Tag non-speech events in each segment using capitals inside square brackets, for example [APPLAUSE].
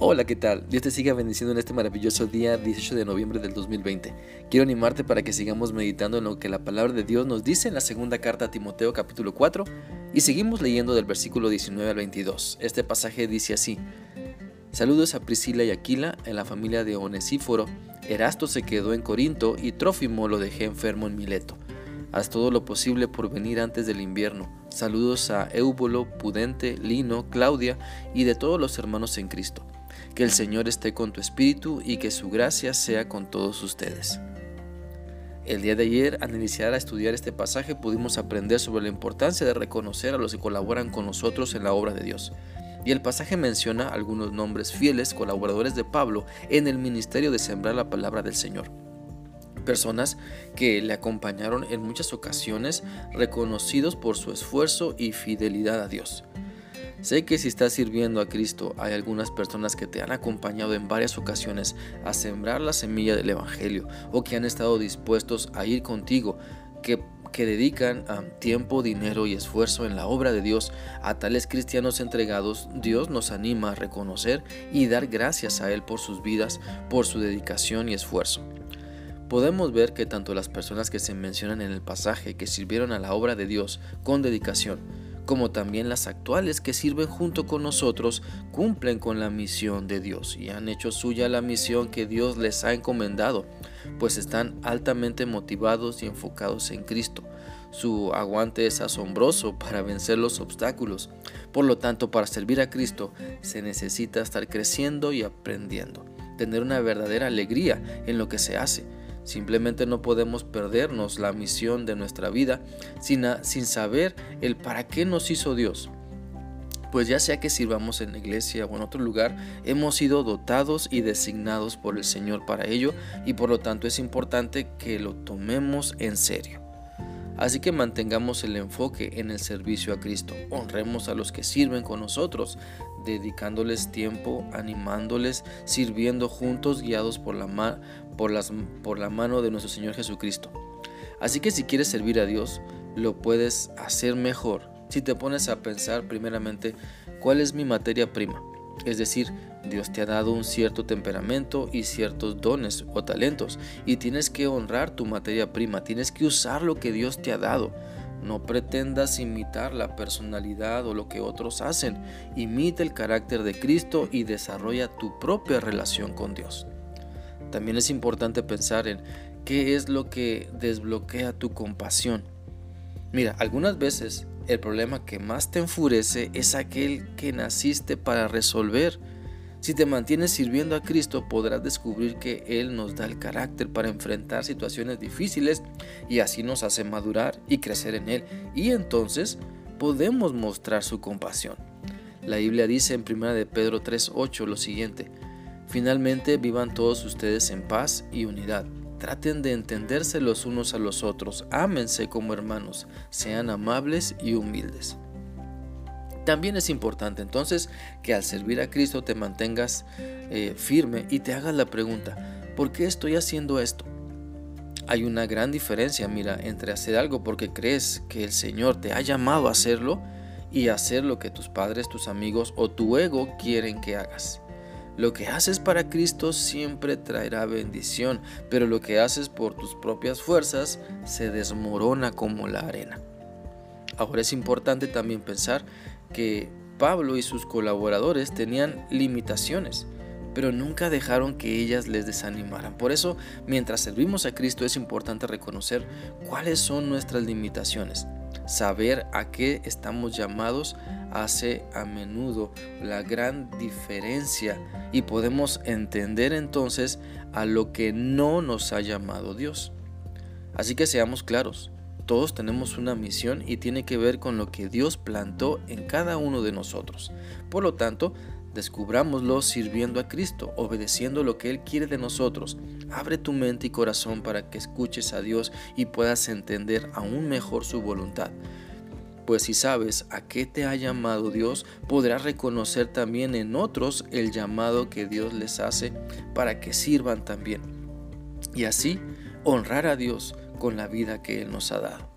Hola, ¿qué tal? Dios te siga bendiciendo en este maravilloso día 18 de noviembre del 2020. Quiero animarte para que sigamos meditando en lo que la palabra de Dios nos dice en la segunda carta a Timoteo capítulo 4 y seguimos leyendo del versículo 19 al 22. Este pasaje dice así. Saludos a Priscila y Aquila en la familia de Onesíforo. Erasto se quedó en Corinto y Trófimo lo dejé enfermo en Mileto. Haz todo lo posible por venir antes del invierno. Saludos a Eubolo, Pudente, Lino, Claudia y de todos los hermanos en Cristo. Que el Señor esté con tu espíritu y que su gracia sea con todos ustedes. El día de ayer, al iniciar a estudiar este pasaje, pudimos aprender sobre la importancia de reconocer a los que colaboran con nosotros en la obra de Dios. Y el pasaje menciona algunos nombres fieles colaboradores de Pablo en el ministerio de sembrar la palabra del Señor. Personas que le acompañaron en muchas ocasiones, reconocidos por su esfuerzo y fidelidad a Dios. Sé que si estás sirviendo a Cristo, hay algunas personas que te han acompañado en varias ocasiones a sembrar la semilla del Evangelio o que han estado dispuestos a ir contigo, que, que dedican tiempo, dinero y esfuerzo en la obra de Dios. A tales cristianos entregados, Dios nos anima a reconocer y dar gracias a Él por sus vidas, por su dedicación y esfuerzo. Podemos ver que tanto las personas que se mencionan en el pasaje que sirvieron a la obra de Dios con dedicación, como también las actuales que sirven junto con nosotros, cumplen con la misión de Dios y han hecho suya la misión que Dios les ha encomendado, pues están altamente motivados y enfocados en Cristo. Su aguante es asombroso [LAUGHS] para vencer los obstáculos. Por lo tanto, para servir a Cristo se necesita estar creciendo y aprendiendo, tener una verdadera alegría en lo que se hace Simplemente no podemos perdernos la misión de nuestra vida sin, sin saber el para qué nos hizo Dios. Pues ya sea que sirvamos en la iglesia o en otro lugar, hemos sido dotados y designados por el Señor para ello y por lo tanto es importante que lo tomemos en serio. Así que mantengamos el enfoque en el servicio a Cristo. Honremos a los que sirven con nosotros, dedicándoles tiempo, animándoles, sirviendo juntos, guiados por la, por, la mano de nuestro Señor Jesucristo. Así que si quieres servir a Dios, lo puedes hacer mejor si te pones a pensar primeramente cuál es mi materia prima. Es decir, Dios te ha dado un cierto temperamento y ciertos dones o talentos y tienes que honrar tu materia prima, tienes que usar lo que Dios te ha dado. No pretendas imitar la personalidad o lo que otros hacen. Imita el carácter de Cristo y desarrolla tu propia relación con Dios. También es importante pensar en qué es lo que desbloquea tu compasión. Mira, algunas veces el problema que más te enfurece es aquel que naciste para resolver. Si te mantienes sirviendo a Cristo podrás descubrir que Él nos da el carácter para enfrentar situaciones difíciles y así nos hace madurar y crecer en Él. Y entonces podemos mostrar su compasión. La Biblia dice en 1 de Pedro 3:8 lo siguiente: Finalmente vivan todos ustedes en paz y unidad Traten de entenderse los unos a los otros, ámense como hermanos, sean amables y humildes. También es importante entonces que al servir a Cristo te mantengas eh, firme y te hagas la pregunta, ¿por qué estoy haciendo esto? Hay una gran diferencia, mira, entre hacer algo porque crees que el Señor te ha llamado a hacerlo y hacer lo que tus padres, tus amigos o tu ego quieren que hagas. Lo que haces para Cristo siempre traerá bendición, pero lo que haces por tus propias fuerzas se desmorona como la arena. Ahora es importante también pensar que Pablo y sus colaboradores tenían limitaciones, pero nunca dejaron que ellas les desanimaran. Por eso, mientras servimos a Cristo es importante reconocer cuáles son nuestras limitaciones Saber a qué estamos llamados hace a menudo la gran diferencia y podemos entender entonces a lo que no nos ha llamado Dios. Así que seamos claros, todos tenemos una misión y tiene que ver con lo que Dios plantó en cada uno de nosotros. Por lo tanto, Descubrámoslo sirviendo a Cristo, obedeciendo lo que Él quiere de nosotros. Abre tu mente y corazón para que escuches a Dios y puedas entender aún mejor su voluntad. Pues si sabes a qué te ha llamado Dios, podrás reconocer también en otros el llamado que Dios les hace para que sirvan también. Y así honrar a Dios con la vida que Él nos ha dado.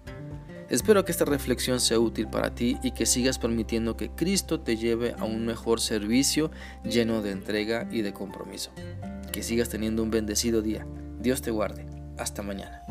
Espero que esta reflexión sea útil para ti y que sigas permitiendo que Cristo te lleve a un mejor servicio lleno de entrega y de compromiso. Que sigas teniendo un bendecido día. Dios te guarde. Hasta mañana.